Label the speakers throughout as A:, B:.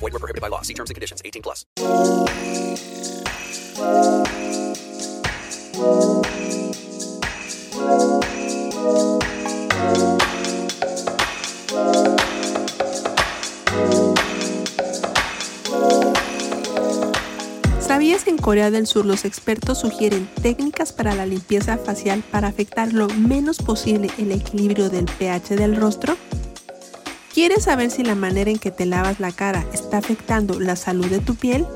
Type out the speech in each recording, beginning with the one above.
A: Void were prohibited by law. See terms and conditions. 18 plus.
B: ¿Sabías que en Corea del Sur los expertos sugieren técnicas para la limpieza facial para afectar lo menos posible el equilibrio del pH del rostro? ¿Quieres saber si la manera en que te lavas la cara está afectando la salud de tu piel?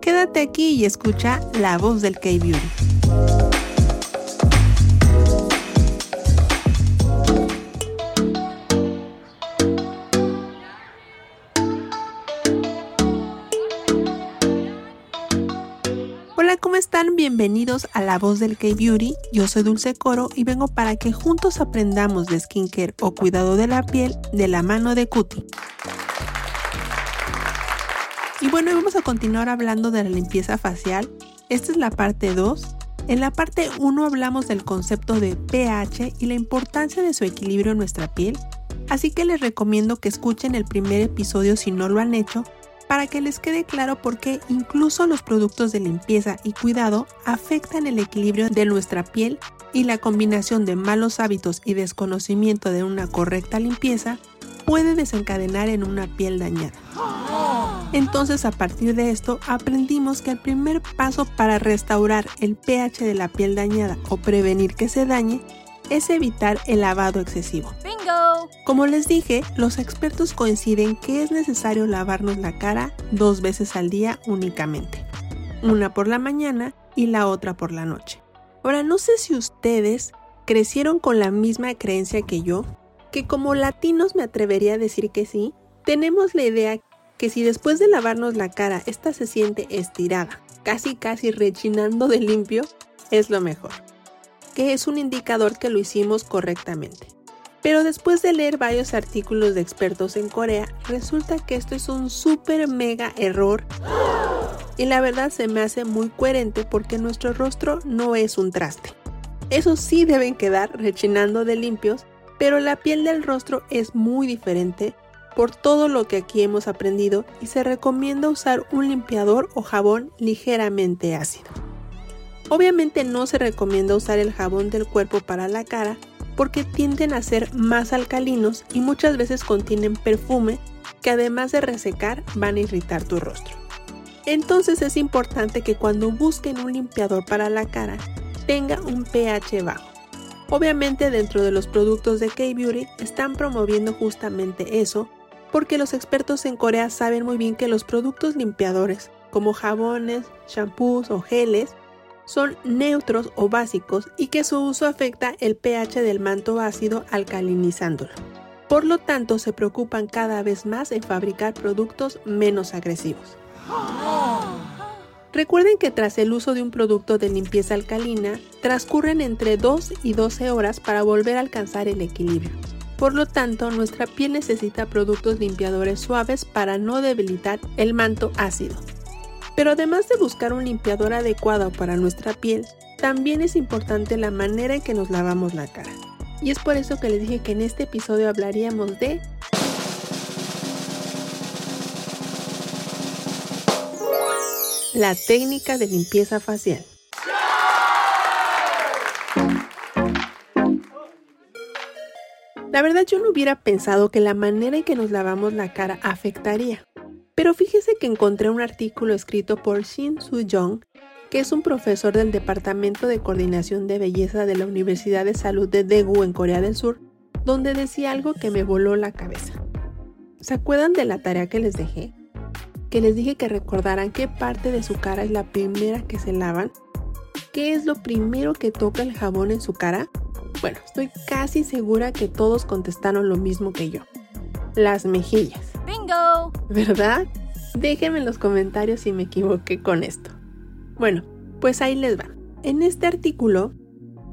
B: Quédate aquí y escucha la voz del K-Beauty. Están? Bienvenidos a La Voz del K-Beauty. Yo soy Dulce Coro y vengo para que juntos aprendamos de skincare o cuidado de la piel de la mano de Cutie. Y bueno, vamos a continuar hablando de la limpieza facial. Esta es la parte 2. En la parte 1 hablamos del concepto de pH y la importancia de su equilibrio en nuestra piel. Así que les recomiendo que escuchen el primer episodio si no lo han hecho para que les quede claro por qué incluso los productos de limpieza y cuidado afectan el equilibrio de nuestra piel y la combinación de malos hábitos y desconocimiento de una correcta limpieza puede desencadenar en una piel dañada. Entonces a partir de esto aprendimos que el primer paso para restaurar el pH de la piel dañada o prevenir que se dañe es evitar el lavado excesivo.
C: Bingo!
B: Como les dije, los expertos coinciden que es necesario lavarnos la cara dos veces al día únicamente, una por la mañana y la otra por la noche. Ahora, no sé si ustedes crecieron con la misma creencia que yo, que como latinos me atrevería a decir que sí, tenemos la idea que si después de lavarnos la cara esta se siente estirada, casi casi rechinando de limpio, es lo mejor que es un indicador que lo hicimos correctamente. Pero después de leer varios artículos de expertos en Corea, resulta que esto es un super mega error. Y la verdad se me hace muy coherente porque nuestro rostro no es un traste. Eso sí deben quedar rechinando de limpios, pero la piel del rostro es muy diferente por todo lo que aquí hemos aprendido y se recomienda usar un limpiador o jabón ligeramente ácido. Obviamente no se recomienda usar el jabón del cuerpo para la cara porque tienden a ser más alcalinos y muchas veces contienen perfume que además de resecar van a irritar tu rostro. Entonces es importante que cuando busquen un limpiador para la cara tenga un pH bajo. Obviamente dentro de los productos de K-Beauty están promoviendo justamente eso porque los expertos en Corea saben muy bien que los productos limpiadores como jabones, shampoos o geles son neutros o básicos y que su uso afecta el pH del manto ácido alcalinizándolo. Por lo tanto, se preocupan cada vez más en fabricar productos menos agresivos. Recuerden que tras el uso de un producto de limpieza alcalina, transcurren entre 2 y 12 horas para volver a alcanzar el equilibrio. Por lo tanto, nuestra piel necesita productos limpiadores suaves para no debilitar el manto ácido. Pero además de buscar un limpiador adecuado para nuestra piel, también es importante la manera en que nos lavamos la cara. Y es por eso que les dije que en este episodio hablaríamos de la técnica de limpieza facial. La verdad yo no hubiera pensado que la manera en que nos lavamos la cara afectaría. Pero fíjese que encontré un artículo escrito por Shin Soo Jong, que es un profesor del Departamento de Coordinación de Belleza de la Universidad de Salud de Daegu en Corea del Sur, donde decía algo que me voló la cabeza. ¿Se acuerdan de la tarea que les dejé? Que les dije que recordaran qué parte de su cara es la primera que se lavan. ¿Qué es lo primero que toca el jabón en su cara? Bueno, estoy casi segura que todos contestaron lo mismo que yo. Las mejillas.
C: ¡Bingo!
B: ¿Verdad? Déjenme en los comentarios si me equivoqué con esto. Bueno, pues ahí les va. En este artículo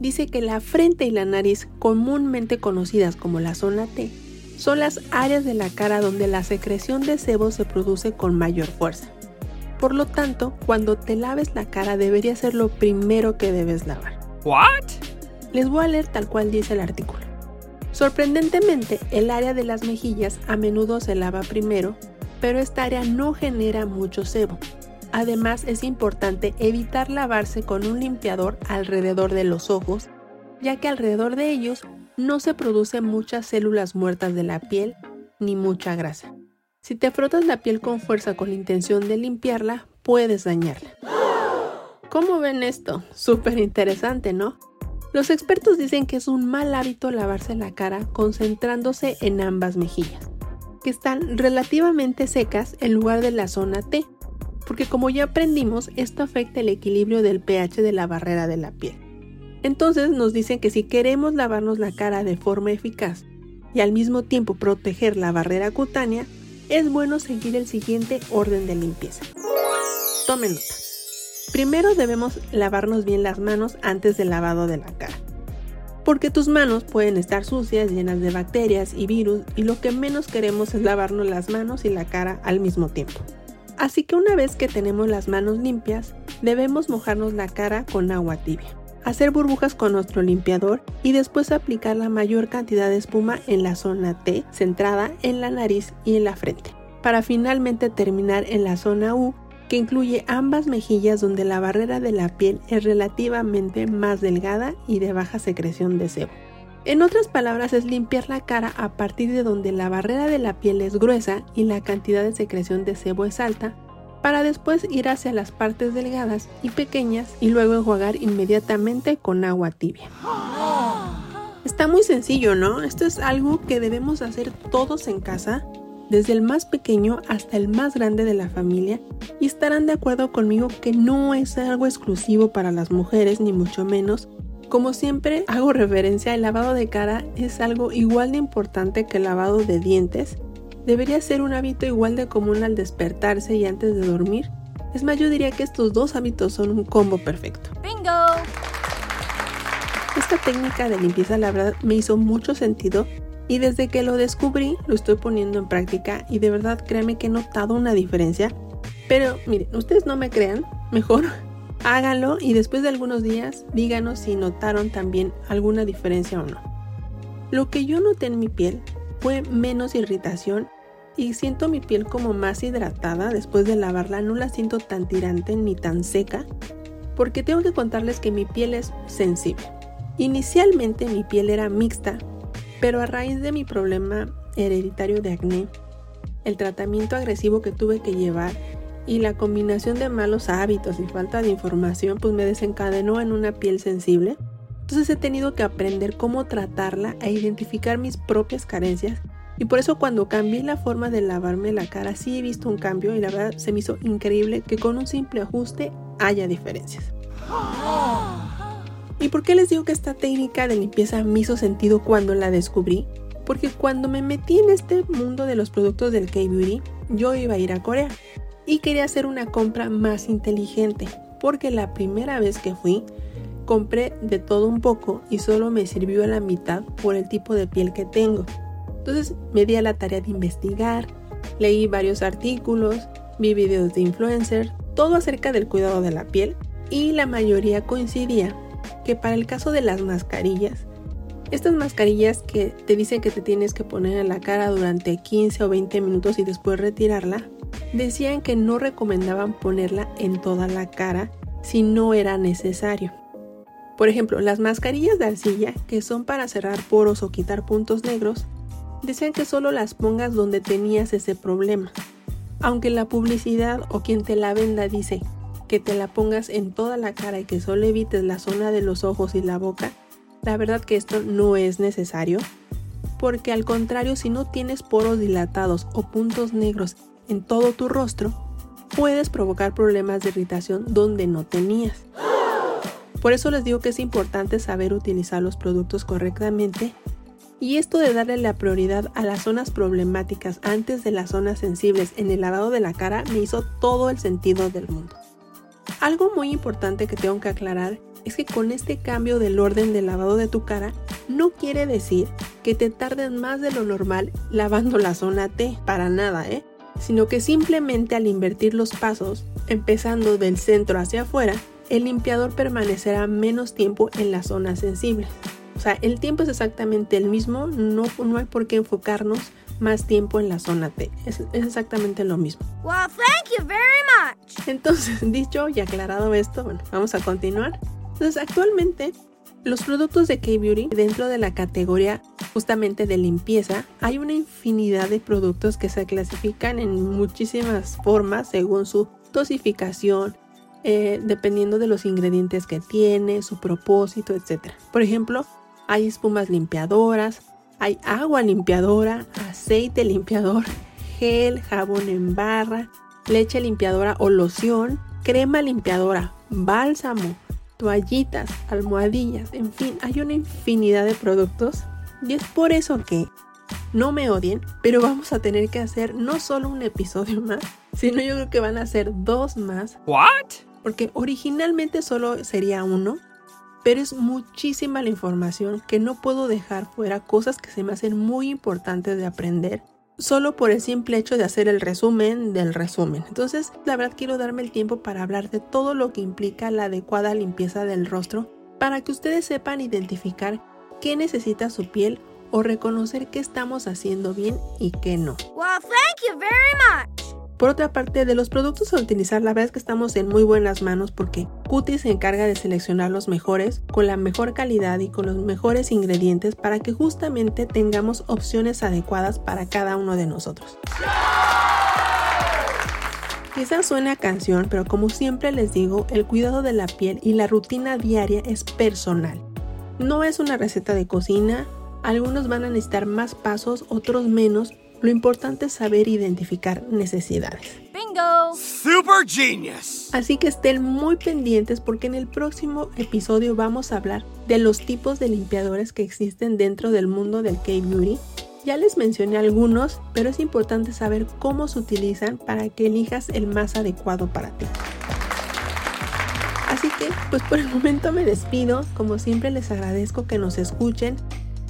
B: dice que la frente y la nariz, comúnmente conocidas como la zona T, son las áreas de la cara donde la secreción de sebo se produce con mayor fuerza. Por lo tanto, cuando te laves la cara debería ser lo primero que debes lavar.
D: What?
B: Les voy a leer tal cual dice el artículo. Sorprendentemente, el área de las mejillas a menudo se lava primero, pero esta área no genera mucho sebo. Además, es importante evitar lavarse con un limpiador alrededor de los ojos, ya que alrededor de ellos no se producen muchas células muertas de la piel ni mucha grasa. Si te frotas la piel con fuerza con la intención de limpiarla, puedes dañarla. ¿Cómo ven esto? Súper interesante, ¿no? Los expertos dicen que es un mal hábito lavarse la cara concentrándose en ambas mejillas, que están relativamente secas en lugar de la zona T, porque como ya aprendimos, esto afecta el equilibrio del pH de la barrera de la piel. Entonces nos dicen que si queremos lavarnos la cara de forma eficaz y al mismo tiempo proteger la barrera cutánea, es bueno seguir el siguiente orden de limpieza. Tomen nota. Primero debemos lavarnos bien las manos antes del lavado de la cara. Porque tus manos pueden estar sucias, llenas de bacterias y virus y lo que menos queremos es lavarnos las manos y la cara al mismo tiempo. Así que una vez que tenemos las manos limpias, debemos mojarnos la cara con agua tibia, hacer burbujas con nuestro limpiador y después aplicar la mayor cantidad de espuma en la zona T, centrada en la nariz y en la frente, para finalmente terminar en la zona U que incluye ambas mejillas donde la barrera de la piel es relativamente más delgada y de baja secreción de sebo. En otras palabras, es limpiar la cara a partir de donde la barrera de la piel es gruesa y la cantidad de secreción de sebo es alta, para después ir hacia las partes delgadas y pequeñas y luego enjuagar inmediatamente con agua tibia. Está muy sencillo, ¿no? Esto es algo que debemos hacer todos en casa desde el más pequeño hasta el más grande de la familia, y estarán de acuerdo conmigo que no es algo exclusivo para las mujeres, ni mucho menos. Como siempre hago referencia, el lavado de cara es algo igual de importante que el lavado de dientes. Debería ser un hábito igual de común al despertarse y antes de dormir. Es más, yo diría que estos dos hábitos son un combo perfecto.
C: ¡Bingo!
B: Esta técnica de limpieza la verdad me hizo mucho sentido y desde que lo descubrí, lo estoy poniendo en práctica y de verdad créanme que he notado una diferencia. Pero miren, ustedes no me crean, mejor háganlo y después de algunos días díganos si notaron también alguna diferencia o no. Lo que yo noté en mi piel fue menos irritación y siento mi piel como más hidratada después de lavarla, no la siento tan tirante ni tan seca, porque tengo que contarles que mi piel es sensible. Inicialmente mi piel era mixta, pero a raíz de mi problema hereditario de acné, el tratamiento agresivo que tuve que llevar y la combinación de malos hábitos y falta de información pues me desencadenó en una piel sensible. Entonces he tenido que aprender cómo tratarla e identificar mis propias carencias y por eso cuando cambié la forma de lavarme la cara sí he visto un cambio y la verdad se me hizo increíble que con un simple ajuste haya diferencias. ¿Y por qué les digo que esta técnica de limpieza me hizo sentido cuando la descubrí? Porque cuando me metí en este mundo de los productos del K-Beauty, yo iba a ir a Corea y quería hacer una compra más inteligente, porque la primera vez que fui, compré de todo un poco y solo me sirvió a la mitad por el tipo de piel que tengo. Entonces me di a la tarea de investigar, leí varios artículos, vi videos de influencers, todo acerca del cuidado de la piel y la mayoría coincidía que para el caso de las mascarillas, estas mascarillas que te dicen que te tienes que poner en la cara durante 15 o 20 minutos y después retirarla, decían que no recomendaban ponerla en toda la cara si no era necesario. Por ejemplo, las mascarillas de arcilla, que son para cerrar poros o quitar puntos negros, decían que solo las pongas donde tenías ese problema. Aunque la publicidad o quien te la venda dice que te la pongas en toda la cara y que solo evites la zona de los ojos y la boca, la verdad que esto no es necesario, porque al contrario si no tienes poros dilatados o puntos negros en todo tu rostro, puedes provocar problemas de irritación donde no tenías. Por eso les digo que es importante saber utilizar los productos correctamente y esto de darle la prioridad a las zonas problemáticas antes de las zonas sensibles en el lavado de la cara me hizo todo el sentido del mundo. Algo muy importante que tengo que aclarar es que con este cambio del orden de lavado de tu cara no quiere decir que te tardes más de lo normal lavando la zona T, para nada, ¿eh? Sino que simplemente al invertir los pasos, empezando del centro hacia afuera, el limpiador permanecerá menos tiempo en las zonas sensibles. O sea, el tiempo es exactamente el mismo, no, no hay por qué enfocarnos más tiempo en la zona T. Es, es, exactamente lo mismo.
D: Well, thank you very much.
B: Entonces, dicho y aclarado esto, bueno, vamos a continuar. Entonces, actualmente, los productos de K-Beauty, dentro de la categoría justamente de limpieza, hay una infinidad de productos que se clasifican en muchísimas formas según su dosificación, eh, dependiendo de los ingredientes que tiene, su propósito, etc. Por ejemplo, hay espumas limpiadoras, hay agua limpiadora, aceite limpiador, gel, jabón en barra, leche limpiadora o loción, crema limpiadora, bálsamo, toallitas, almohadillas, en fin, hay una infinidad de productos y es por eso que no me odien, pero vamos a tener que hacer no solo un episodio más, sino yo creo que van a ser dos más.
E: ¿What?
B: Porque originalmente solo sería uno, pero es muchísima la información que no puedo dejar fuera cosas que se me hacen muy importantes de aprender solo por el simple hecho de hacer el resumen del resumen. Entonces, la verdad quiero darme el tiempo para hablar de todo lo que implica la adecuada limpieza del rostro para que ustedes sepan identificar qué necesita su piel o reconocer qué estamos haciendo bien y qué no.
D: Well, thank you very much.
B: Por otra parte, de los productos a utilizar, la verdad es que estamos en muy buenas manos porque Cutie se encarga de seleccionar los mejores, con la mejor calidad y con los mejores ingredientes para que justamente tengamos opciones adecuadas para cada uno de nosotros. Quizás suene a canción, pero como siempre les digo, el cuidado de la piel y la rutina diaria es personal. No es una receta de cocina, algunos van a necesitar más pasos, otros menos, lo importante es saber identificar necesidades.
D: Bingo.
E: Super genius.
B: Así que estén muy pendientes porque en el próximo episodio vamos a hablar de los tipos de limpiadores que existen dentro del mundo del K-Beauty. Ya les mencioné algunos, pero es importante saber cómo se utilizan para que elijas el más adecuado para ti. Así que, pues por el momento me despido. Como siempre les agradezco que nos escuchen.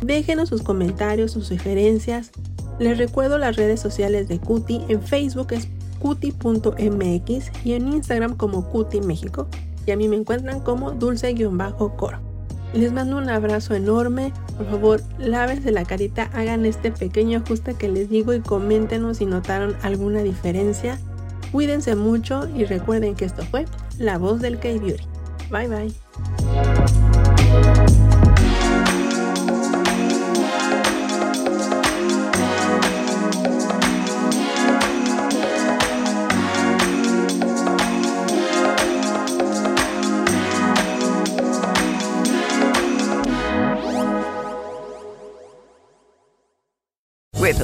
B: Déjenos sus comentarios, sus sugerencias. Les recuerdo las redes sociales de Cuti. En Facebook es cuti.mx y en Instagram como Cuti México. Y a mí me encuentran como dulce-coro. Les mando un abrazo enorme. Por favor, lávense la carita, hagan este pequeño ajuste que les digo y coméntenos si notaron alguna diferencia. Cuídense mucho y recuerden que esto fue La Voz del K-Beauty. Bye bye.